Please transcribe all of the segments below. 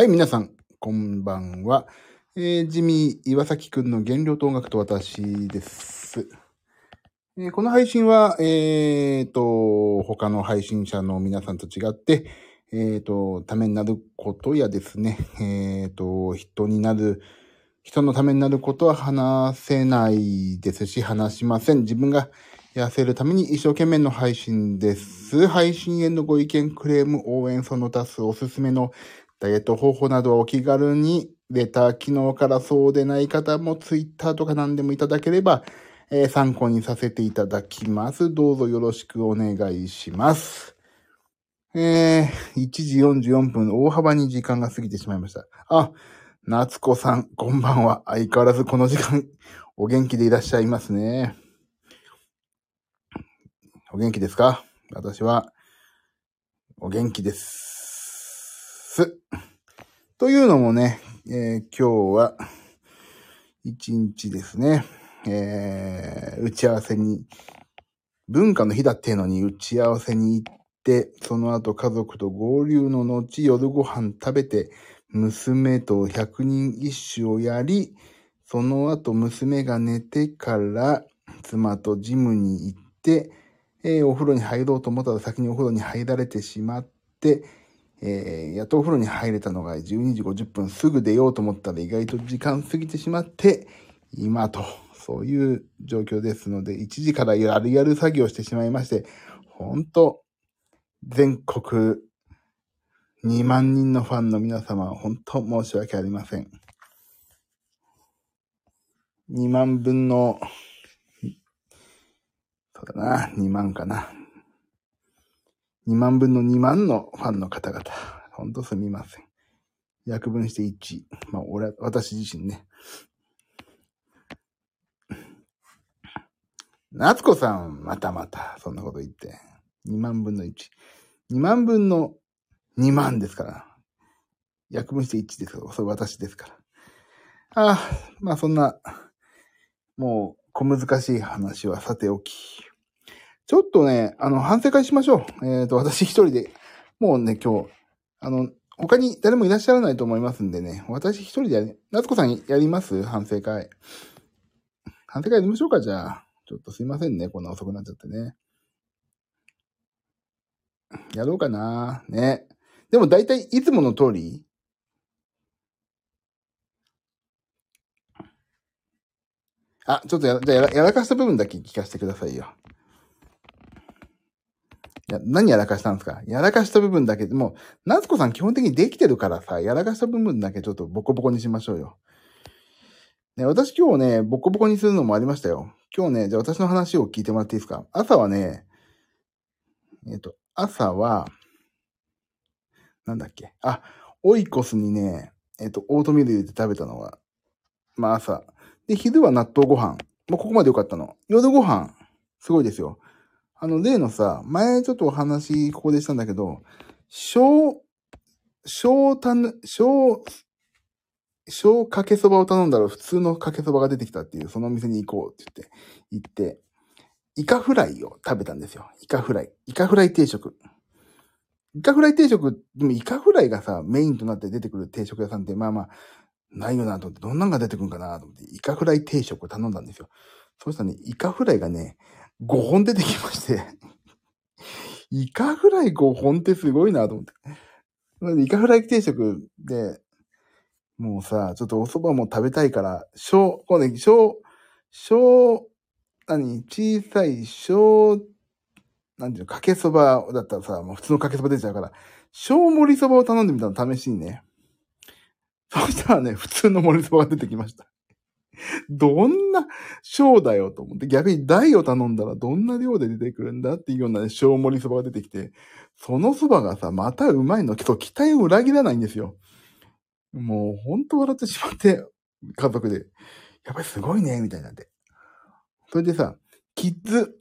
はい、皆さん、こんばんは。えー、ジミー岩崎くんの原料と音楽と私です。えーこの配信は、えーと、他の配信者の皆さんと違って、えーと、ためになることやですね、えーと、人になる、人のためになることは話せないですし、話しません。自分が痩せるために一生懸命の配信です。配信へのご意見、クレーム、応援、その他数、おすすめのダイエット方法などはお気軽に、レター機能からそうでない方もツイッターとか何でもいただければ、えー参考にさせていただきます。どうぞよろしくお願いします。えー、1時44分、大幅に時間が過ぎてしまいました。あ、夏子さん、こんばんは。相変わらずこの時間、お元気でいらっしゃいますね。お元気ですか？私は、お元気です。というのもね、えー今日は、一日ですね、えー打ち合わせに、文化の日だっていうのに打ち合わせに行って、その後家族と合流の後、夜ご飯食べて、娘と百人一首をやり、その後娘が寝てから、妻とジムに行って、えーお風呂に入ろうと思ったら先にお風呂に入られてしまって、えーやっとお風呂に入れたのが12時50分すぐ出ようと思ったら意外と時間過ぎてしまって、今と、そういう状況ですので、1時からやるやる作業してしまいまして、本当全国2万人のファンの皆様、本当申し訳ありません。2万分の、そうだな、2万かな。2万分の2万のファンの方々、本当すみません。約分して1。まあ、俺、私自身ね。夏子さん、またまた、そんなこと言って。2万分の1。2万分の2万ですから。約分して1ですから。それ私ですから。ああ、まあそんな、もう、小難しい話はさておき。ちょっとね、あの、反省会しましょう。えっ、と、私一人で、もうね、今日、あの、他に誰もいらっしゃらないと思いますんでね、私一人でやり、夏子さんやります？反省会。反省会やりましょうか、じゃあ。ちょっとすいませんね、こんな遅くなっちゃってね。やろうかなね。でも大体いつもの通りあ、ちょっとや、じゃあやらやらかした部分だけ聞かせてくださいよ。いや、何やらかしたんですか？やらかした部分だけでも、夏子さん基本的にできてるからさ、やらかした部分だけちょっとボコボコにしましょうよ。ね、私今日ね、ボコボコにするのもありましたよ。今日ね、じゃあ私の話を聞いてもらっていいですか？朝はね、えっ、と、朝は、なんだっけ？あ、オイコスにね、えっ、と、オートミール入れて食べたのは、まあ朝。で、昼は納豆ご飯。もうここまでよかったの。夜ご飯、すごいですよ。あの、例のさ、前ちょっとお話ここでしたんだけど、小、小たぬ、小、小かけそばを頼んだら普通のかけそばが出てきたっていう、そのお店に行こうって言って、行って、イカフライを食べたんですよ。イカフライ。イカフライ定食。イカフライ定食、でもイカフライがさ、メインとなって出てくる定食屋さんって、まあまあ、ないよなと思って、どんなんが出てくるんかなと思って、イカフライ定食を頼んだんですよ。そしたらね、イカフライがね、5本出てきまして、イカフライ5本ってすごいなと思って。イカフライ定食で、もうさ、ちょっとお蕎麦も食べたいから、小、こうね、小、小、何、小さい小、なんていうの、かけそばだったらさ、もう普通のかけそば出ちゃうから、小盛りそばを頼んでみたの、試しにね。そしたらね、普通の盛りそばが出てきました。どんな小だよと思って、逆に大を頼んだらどんな量で出てくるんだっていうような、ね、小盛りそばが出てきて、そのそばがさ、またうまいの、そう、期待を裏切らないんですよ。もう、ほんと笑ってしまって、家族で。やっぱりすごいね、みたいなって。それでさ、キッズ、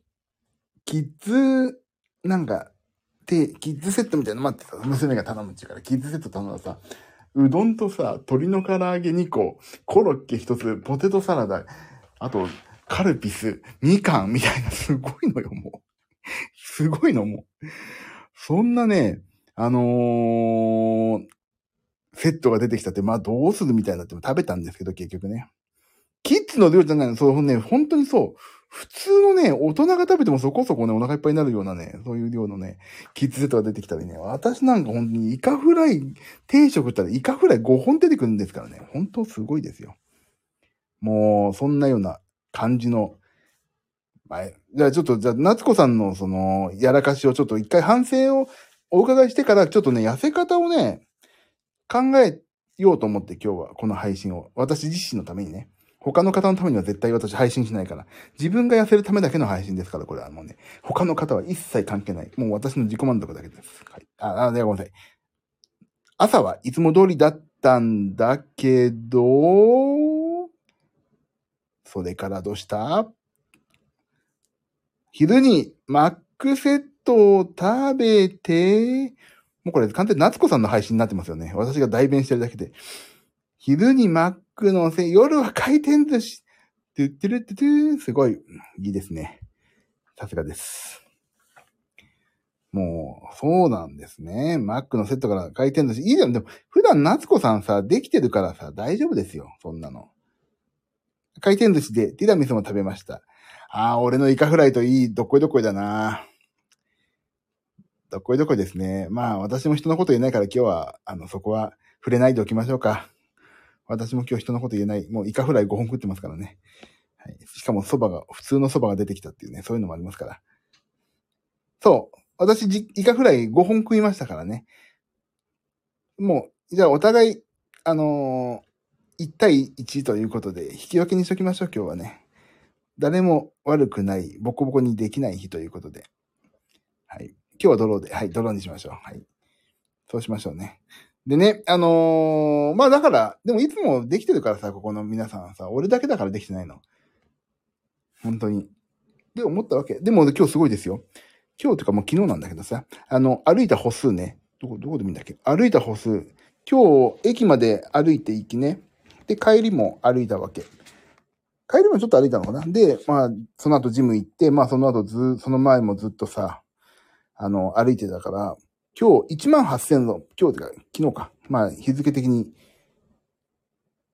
キッズ、なんか、で、キッズセットみたいなの待ってさ、娘が頼むって言うから、キッズセット頼んだらさ、うどんとさ、鶏の唐揚げ2個、コロッケ1つ、ポテトサラダ、あと、カルピス、みかんみたいな、すごいのよ、もう。すごいの、もう。そんなね、あのー、セットが出てきたって、まあどうするみたいになっても食べたんですけど、結局ね。キッズの量じゃないの、そうね、本当にそう。普通のね、大人が食べてもそこそこね、お腹いっぱいになるようなね、そういう量のね、キッズセットが出てきたりね、私なんか本当にイカフライ定食ったらイカフライ5本出てくるんですからね、本当すごいですよ。もう、そんなような感じの、まあ、じゃあちょっと、じゃあ、夏子さんのその、やらかしをちょっと一回反省をお伺いしてから、ちょっとね、痩せ方をね、考えようと思って今日はこの配信を、私自身のためにね、他の方のためには絶対私配信しないから。自分が痩せるためだけの配信ですから、これはもうね。他の方は一切関係ない。もう私の自己満足だけです。はい。あ、あ、ごめんなさい。朝はいつも通りだったんだけど、それからどうした？昼にマックセットを食べて、もうこれ完全に夏子さんの配信になってますよね。私が代弁してるだけで。昼にマックのせい、夜は回転寿司。トゥットゥルトゥトゥすごい、いいですね。さすがです。もう、そうなんですね。マックのセットから回転寿司。いいじゃん。でも、普段夏子さんさ、できてるからさ、大丈夫ですよ。そんなの。回転寿司でティラミスも食べました。ああ、俺のイカフライといい、どっこいどっこいだな。どっこいどっこいですね。まあ、私も人のこと言えないから今日は、あの、そこは触れないでおきましょうか。私も今日人のこと言えない。もうイカフライ5本食ってますからね。はい。しかも蕎麦が、普通の蕎麦が出てきたっていうね、そういうのもありますから。そう。私、イカフライ5本食いましたからね。もう、じゃあお互い、あのー、1対1ということで、引き分けにしときましょう、今日はね。誰も悪くない、ボコボコにできない日ということで。はい。今日はドローで、はい、ドローにしましょう。はい。そうしましょうね。でね、あのー、まあだから、でもいつもできてるからさ、ここの皆さんさ、俺だけだからできてないの。本当に。で、思ったわけ。でも今日すごいですよ。今日というかもう昨日なんだけどさ、あの、歩いた歩数ね。どこ、どこで見んだっけ？歩いた歩数。今日、駅まで歩いて行きね。で、帰りも歩いたわけ。帰りもちょっと歩いたのかな？で、まあ、その後ジム行って、まあその後ず、その前もずっとさ、あの、歩いてたから、今日1万8000の、今日てか、昨日か。まあ、日付的に、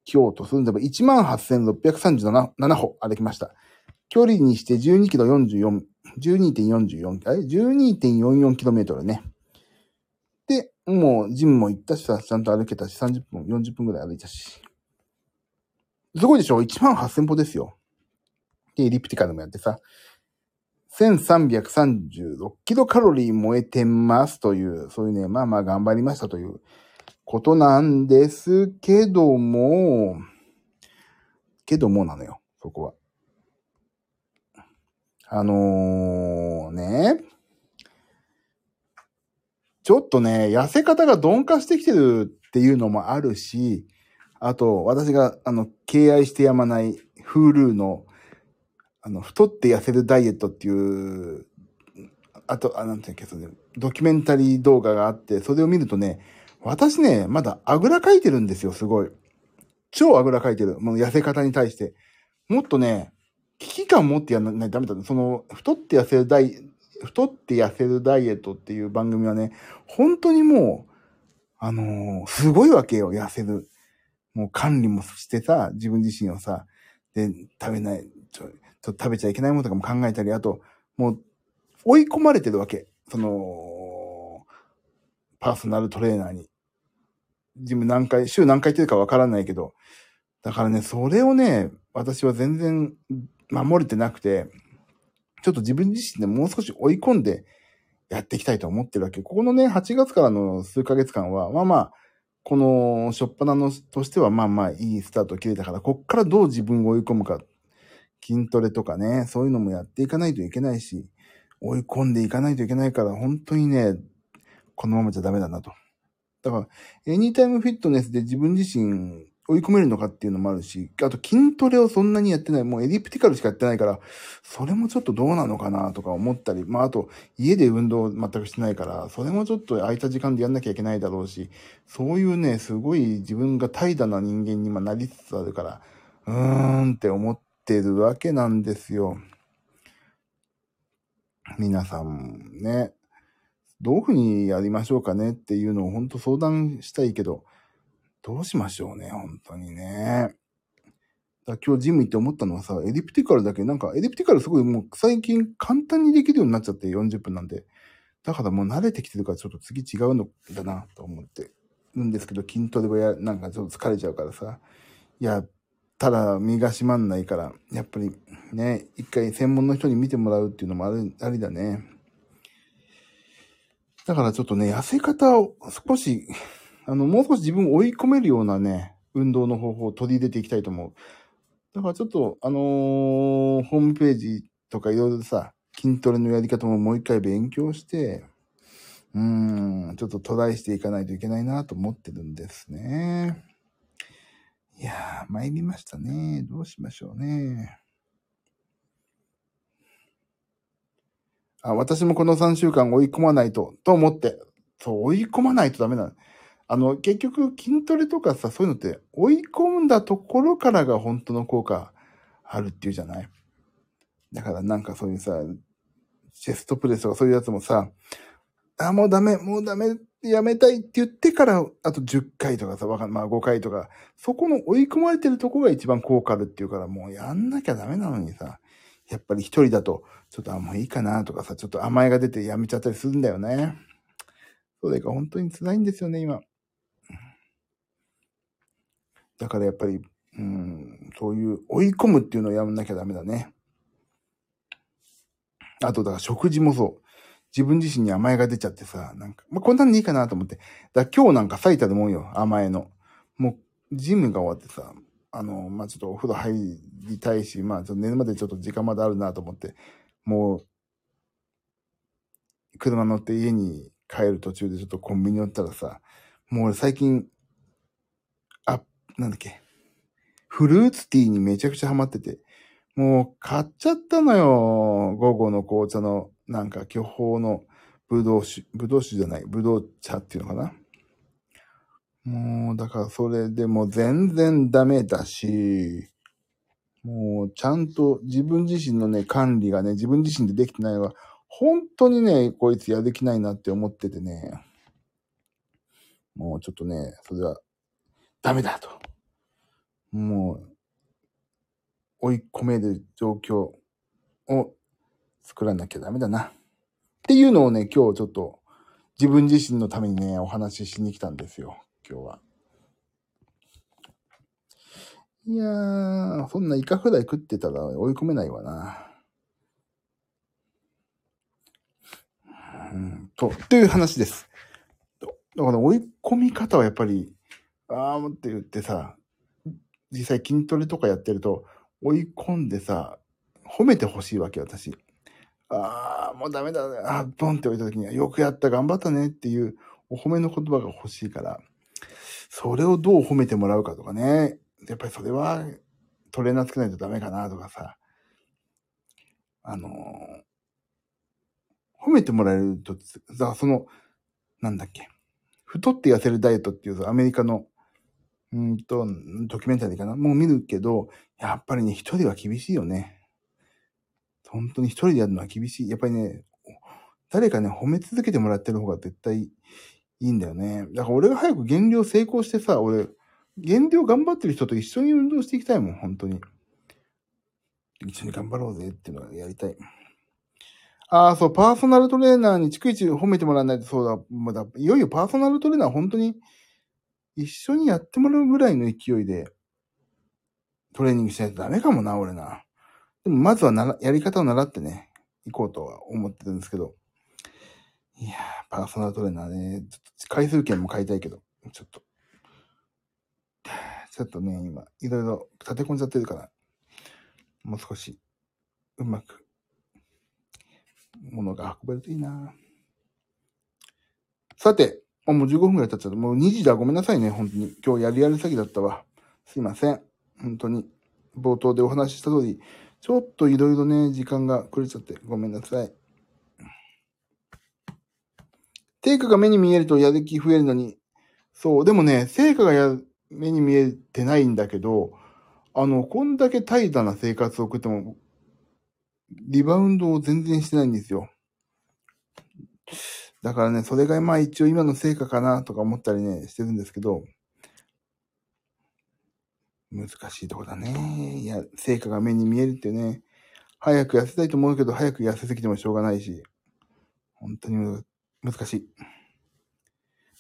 今日とすんでも18,637歩歩きました。距離にして12キロ44、12.44、あれ ?12.44 キロメートルね。で、もう、ジムも行ったしさ、ちゃんと歩けたし、30分、40分くらい歩いたし。すごいでしょ ?1 万8000歩ですよ。で、エリプティカルもやってさ、1336キロカロリー燃えてますという、そういうね、まあまあ頑張りましたということなんですけども、けどもなのよ、そこは。あのー、ね、ちょっとね、痩せ方が鈍化してきてるっていうのもあるし、あと、私が、あの、敬愛してやまない Hulu のあの、太って痩せるダイエットっていう、あと、あ、なんていうか、それ、ドキュメンタリー動画があって、それを見るとね、私ね、まだあぐらかいてるんですよ、すごい。超あぐらかいてる。もう痩せ方に対して。もっとね、危機感持ってやらないとダメだ。その、太って痩せるダイ、太って痩せるダイエットっていう番組はね、本当にもう、あのー、すごいわけよ、痩せる。もう管理もしてさ、自分自身をさ、で、食べない、ちょちょっと食べちゃいけないものとかも考えたり、あと、もう、追い込まれてるわけ。その、パーソナルトレーナーに。自分何回、週何回言ってるかわからないけど、だからね、それをね、私は全然守れてなくて、ちょっと自分自身でもう少し追い込んでやっていきたいと思ってるわけ。ここのね、8月からの数ヶ月間は、まあまあ、この、しょっぱなのとしては、まあまあ、いいスタート切れたから、こっからどう自分を追い込むか筋トレとかね、そういうのもやっていかないといけないし、追い込んでいかないといけないから、本当にね、このままじゃダメだなと。だから、エニタイムフィットネスで自分自身追い込めるのかっていうのもあるし、あと筋トレをそんなにやってない、もうエリプティカルしかやってないから、それもちょっとどうなのかなとか思ったり、まああと家で運動全くしてないから、それもちょっと空いた時間でやんなきゃいけないだろうし、そういうね、すごい自分が怠惰な人間に今なりつつあるから、うーんって思っってるわけなんですよ。皆さんね、どういうふうにやりましょうかねっていうのを本当相談したいけど、どうしましょうね、本当にね。だ今日ジム行って思ったのはさ、エリプティカルだけ、なんかエリプティカルすごいもう最近簡単にできるようになっちゃって40分なんで。だからもう慣れてきてるからちょっと次違うのだなと思ってるんですけど、筋トレはや、なんかちょっと疲れちゃうからさ。いや、ただ身が締まんないから、やっぱりね、一回専門の人に見てもらうっていうのもありありだね。だからちょっとね、痩せ方を少し、あの、もう少し自分を追い込めるようなね、運動の方法を取り入れていきたいと思う。だからちょっと、あのー、ホームページとかいろいろさ、筋トレのやり方ももう一回勉強して、うーん、ちょっとトライしていかないといけないなと思ってるんですね。いやー、参りましたね。どうしましょうね。あ、私もこの3週間追い込まないと、と思って。そう、追い込まないとダメなの。あの、結局筋トレとかさ、そういうのって追い込んだところからが本当の効果あるっていうじゃない？だからなんかそういうさ、チェストプレスとかそういうやつもさ、あ、もうダメ、もうダメ、やめたいって言ってから、あと10回とかさ、わかんまあ5回とか、そこの追い込まれてるとこが一番効果あるっていうから、もうやんなきゃダメなのにさ、やっぱり一人だと、ちょっとあ、もういいかなとかさ、ちょっと甘えが出てやめちゃったりするんだよね。それが本当に辛いんですよね、今。だからやっぱり、うん、そういう追い込むっていうのをやめなきゃダメだね。あと、だから食事もそう。自分自身に甘えが出ちゃってさ、なんか、まあ、こんなんでいいかなと思って。だ今日なんか最多でもんよ、甘えの。もう、ジムが終わってさ、あの、まあ、ちょっとお風呂入りたいし、まあ、ちょっと寝るまでちょっと時間まであるなと思って、もう、車乗って家に帰る途中でちょっとコンビニ寄ったらさ、もう俺最近、なんだっけ、フルーツティーにめちゃくちゃハマってて、もう買っちゃったのよ。午後の紅茶の、なんか巨峰のぶどう酒、ぶどう酒じゃない、ぶどう茶っていうのかな。もう、だからそれでも全然ダメだし、もうちゃんと自分自身のね、管理がね、自分自身でできてないのは、本当にね、こいつやる気ないなって思っててね、もうちょっとね、それはダメだと。もう、追い込める状況を作らなきゃダメだな。っていうのをね、今日ちょっと自分自身のためにね、お話ししに来たんですよ。今日は。いやー、そんなイカフライ食ってたら追い込めないわな。うん、と、という話です。だから追い込み方はやっぱり、あーって言ってさ、実際筋トレとかやってると、追い込んでさ、褒めてほしいわけ、私。ああ、もうダメだね。あボンって置いた時には、よくやった、頑張ったねっていうお褒めの言葉が欲しいから、それをどう褒めてもらうかとかね。やっぱりそれはトレーナーつけないとダメかなとかさ。あのー、褒めてもらえると、さ、その、なんだっけ。太って痩せるダイエットっていうアメリカのうんと、ドキュメンタリーかな？もう見るけど、やっぱりね、一人は厳しいよね。本当に一人でやるのは厳しい。やっぱりね、誰かね、褒め続けてもらってる方が絶対いいんだよね。だから俺が早く減量成功してさ、俺、減量頑張ってる人と一緒に運動していきたいもん、本当に。一緒に頑張ろうぜっていうのはやりたい。ああ、そう、パーソナルトレーナーに逐一褒めてもらわないとそうだ、もうだ、いよいよパーソナルトレーナー本当に一緒にやってもらうぐらいの勢いで、トレーニングしないとダメかもな、俺な。でも、まずはなら、やり方を習ってね、行こうとは思ってるんですけど。いやー、パーソナルトレーナーね、ちょっと回数券も買いたいけど、ちょっと。ちょっとね、今、いろいろ立て込んじゃってるから、もう少し、うまく、ものが運べるといいな。さて、あ、もう15分くらい経っちゃった。もう2時だ。ごめんなさいね。本当に。今日やりやり詐欺だったわ。すいません。本当に。冒頭でお話しした通り、ちょっといろいろね、時間がくれちゃってごめんなさい。成果が目に見えるとやる気増えるのに、そう、でもね、成果がや目に見えてないんだけど、あの、こんだけ怠惰な生活を送っても、リバウンドを全然してないんですよ。だからね、それがまあ一応今の成果かなとか思ったりね、してるんですけど、難しいとこだね。いや、成果が目に見えるってね。早く痩せたいと思うけど、早く痩せすぎてもしょうがないし。本当に難しい。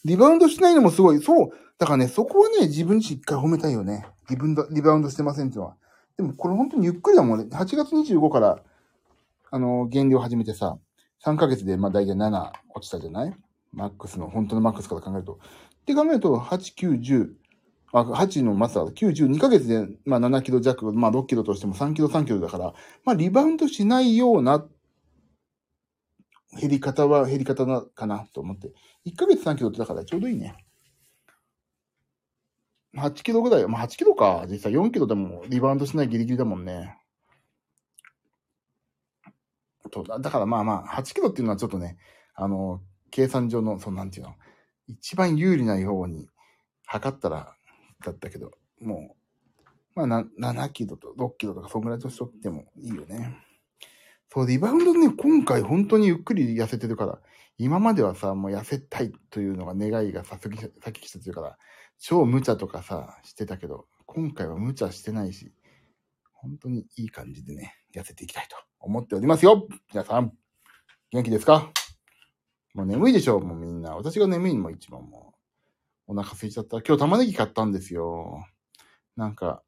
リバウンドしないのもすごい。そう。だからね、そこはね、自分自身一回褒めたいよね。リバウンド、リバウンドしてませんってのは。でもこれ本当にゆっくりだもんね。8月25から、あの、減量始めてさ、3ヶ月でまあ大体7落ちたじゃない？マックスの、本当のマックスから考えると。って考えると、8、9、10、あ、8のマスター、9、10、2ヶ月で、まあ7キロ弱、まあ6キロとしても3キロ、3キロだから、まあリバウンドしないような減り方は減り方な、かなと思って。1ヶ月3キロってだからちょうどいいね。8キロぐらい、まあ8キロか。実際4キロでもリバウンドしないギリギリだもんね。とだからまあまあ、8キロっていうのはちょっとね、あの、計算上の、そのなんていうの、一番有利なように測ったら、だったけど、もう、まあな、7キロと6キロとか、そんぐらいとしとってもいいよね。そう、リバウンドね、今回本当にゆっくり痩せてるから、今まではさ、もう痩せたいというのが願いがさ先き先きてるから、超無茶とかさ、してたけど、今回は無茶してないし、本当にいい感じでね、痩せていきたいと思っておりますよ皆さん、元気ですか？もう眠いでしょもうみんな。私が眠いのも一番もう、お腹空いちゃった。今日玉ねぎ買ったんですよ。なんか、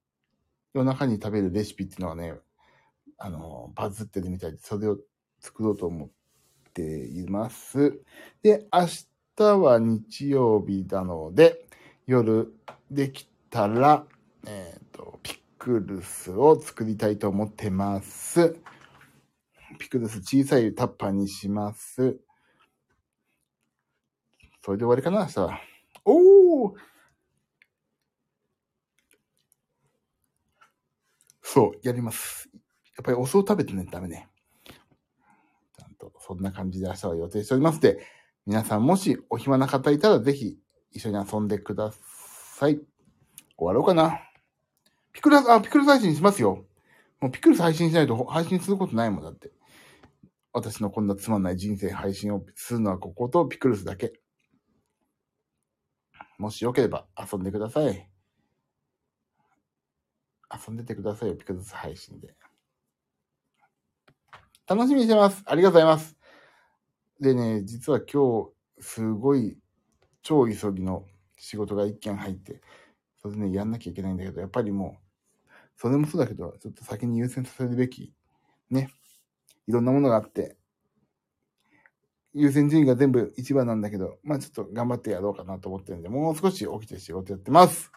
夜中に食べるレシピっていうのはね、あの、バズってるみたいで、それを作ろうと思っています。で、明日は日曜日なので、夜できたら、えっ、と、ピクルスを作りたいと思ってます。ピクルス小さいタッパーにします。それで終わりかな、明日は。おーそう、やります。やっぱりお酢を食べてね、ダメね。ちゃんと、そんな感じで明日は予定しておりますで、皆さんもしお暇な方いたらぜひ一緒に遊んでください。終わろうかな。ピクルス、あ、ピクルス配信しますよ。もうピクルス配信しないと配信することないもんだって。私のこんなつまんない人生配信をするのはこことピクルスだけ。もしよければ遊んでください。遊んでてくださいよ、ピクルス配信で。楽しみにしてます。ありがとうございます。でね、実は今日、すごい、超急ぎの仕事が一件入って、それでね、やんなきゃいけないんだけど、やっぱりもう、それもそうだけど、ちょっと先に優先させるべき、ね、いろんなものがあって、優先順位が全部一番なんだけど、まあちょっと頑張ってやろうかなと思ってるんで、もう少し起きて仕事やってます。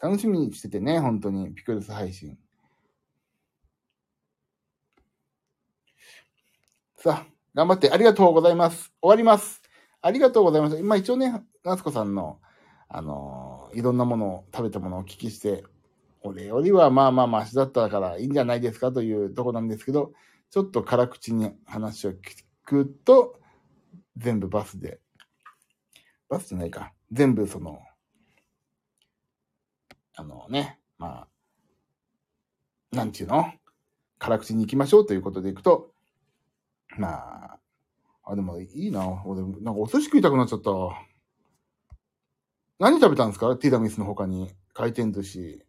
楽しみにしててね、本当に、ピクルス配信。さあ、頑張ってありがとうございます。終わります。ありがとうございます。まあ一応ね、夏子さんの、あのーいろんなものを、食べたものをお聞きして、俺よりはまあまあマシだったからいいんじゃないですかというとこなんですけど、ちょっと辛口に話を聞くと、全部バスで、バスじゃないか。全部その、あのね、まあ、なんていうの？辛口に行きましょうということでいくと、まあ、あ、でもいいな。俺、なんかお寿司食いたくなっちゃった。何食べたんですか？ティラミスの他に。回転寿司。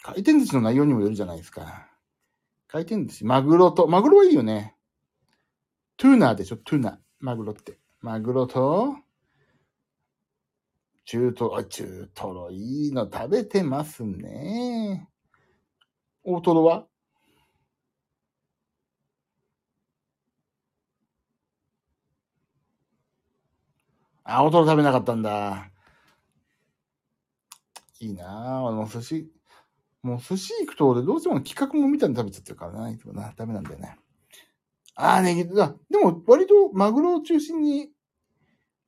回転寿司の内容にもよるじゃないですか。回転寿司。マグロと、マグロはいいよね。 tuna でしょ？ tuna。マグロって。マグロと、中トロ、中トロいいの食べてますね。大トロは？あ、大トロ食べなかったんだ。いいなぁ。あの、寿司、もう寿司行くと俺どうしても企画もみたいに食べちゃってるからな。いつもな。ダメなんだよね。あーね、だでも割とマグロを中心に、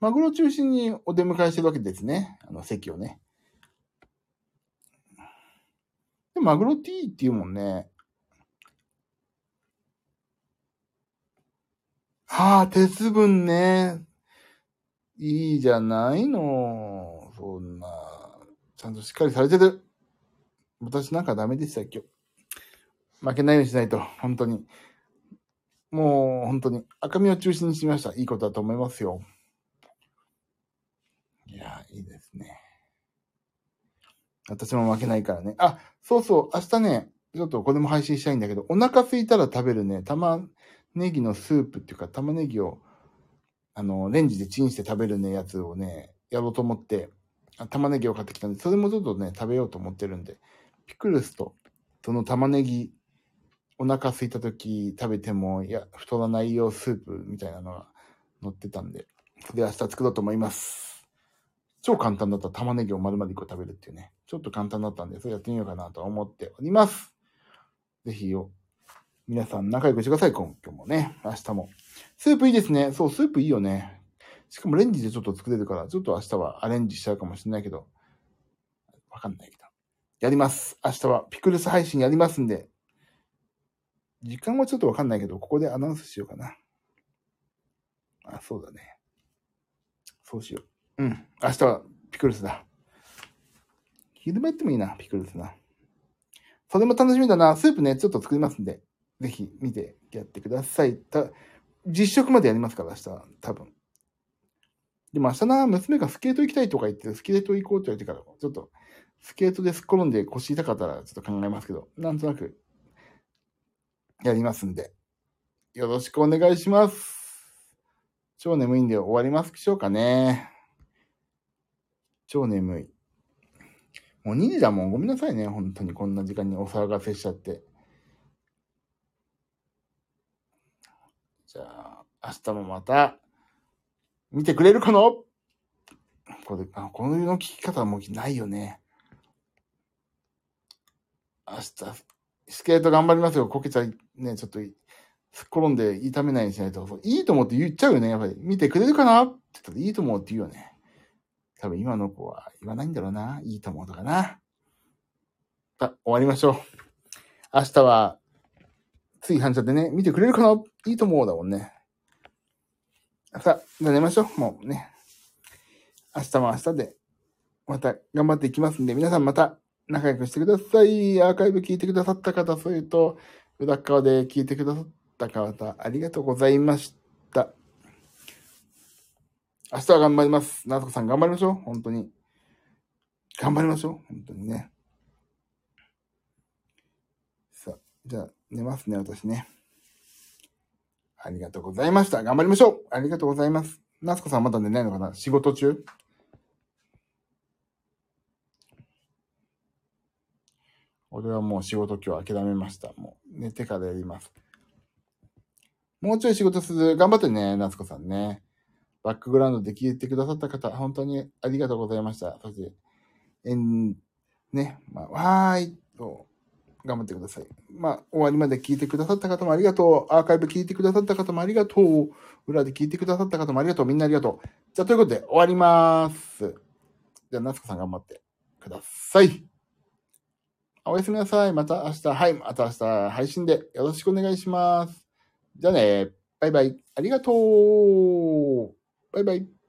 マグロを中心にお出迎えしてるわけですね。あの席をね。でマグロっていいって言うもんね。はあ、鉄分ね。いいじゃないの。そんな、ちゃんとしっかりされてる。私なんかダメでした、今日。負けないようにしないと、本当に。もう、本当に、赤身を中心にしました。いいことだと思いますよ。いや、いいですね。私も負けないからね。あ、そうそう、明日ね、ちょっとこれも配信したいんだけど、お腹空いたら食べるね、玉ねぎのスープっていうか、玉ねぎを、あの、レンジでチンして食べるね、やつをね、やろうと思って、玉ねぎを買ってきたんで、それもちょっとね、食べようと思ってるんで、ピクルスと、その玉ねぎ、お腹空いた時食べても、いや、太らないようスープみたいなのが載ってたんで、で、明日作ろうと思います。超簡単だった玉ねぎを丸々1個食べるっていうね。ちょっと簡単だったんで、それやってみようかなと思っております。ぜひよ、皆さん仲良くしてください、今日もね。明日も。スープいいですね。そう、スープいいよね。しかもレンジでちょっと作れるから、ちょっと明日はアレンジしちゃうかもしれないけど、わかんないけど。やります。明日はピクルス配信やりますんで、時間はちょっとわかんないけど、ここでアナウンスしようかな。あ、そうだね。そうしよう。うん。明日はピクルスだ。昼間行ってもいいな、ピクルスな。それも楽しみだな。スープね、ちょっと作りますんで、ぜひ見てやってください。た実食までやりますから、明日は。多分。でも明日な、娘がスケート行きたいとか言って、スケート行こうって言われてから、ちょっと、スケートですっ転んで腰痛かったらちょっと考えますけど、なんとなく、やりますんで、よろしくお願いします。超眠いんで終わりますしょうかね。超眠い。もう2時だもん。ごめんなさいね。本当にこんな時間にお騒がせしちゃって。じゃあ、明日もまた、見てくれるかなこれ、あ、このの聞き方はもうないよね。明日、スケート頑張りますよ。こけちゃい、ね、ちょっと、すっ転んで痛めないようにしないと。いいと思って言っちゃうよね、やっぱり。見てくれるかな？って言ったらいいと思うって言うよね。多分今の子は言わないんだろうな。いいと思うとかな。さ終わりましょう。明日は、つい反射でね、見てくれるかな？いいと思うだもんね。さあ、じゃあ寝ましょう。もうね。明日も明日で、また頑張っていきますんで、皆さんまた仲良くしてください。アーカイブ聞いてくださった方、それと、裏側で聞いてくださった方、ありがとうございました。明日は頑張ります。なつこさん頑張りましょう。本当に。頑張りましょう。本当にね。さあ、じゃあ寝ますね、私ね。ありがとうございました。頑張りましょうありがとうございます。なつこさんまだ寝ないのかな？仕事中？俺はもう仕事今日諦めました。もう寝てからやります。もうちょい仕事する。頑張ってね、夏子さんね。バックグラウンドで聞いてくださった方、本当にありがとうございました。そして、えん、ね、まあ、わーいと、頑張ってください。まあ、終わりまで聞いてくださった方もありがとう。アーカイブ聞いてくださった方もありがとう。裏で聞いてくださった方もありがとう。みんなありがとう。じゃあ、ということで終わります。じゃあ、夏子さん頑張ってください。おやすみなさい。また明日、はい、また明日配信でよろしくお願いします。じゃあね、バイバイ。ありがとう。バイバイ。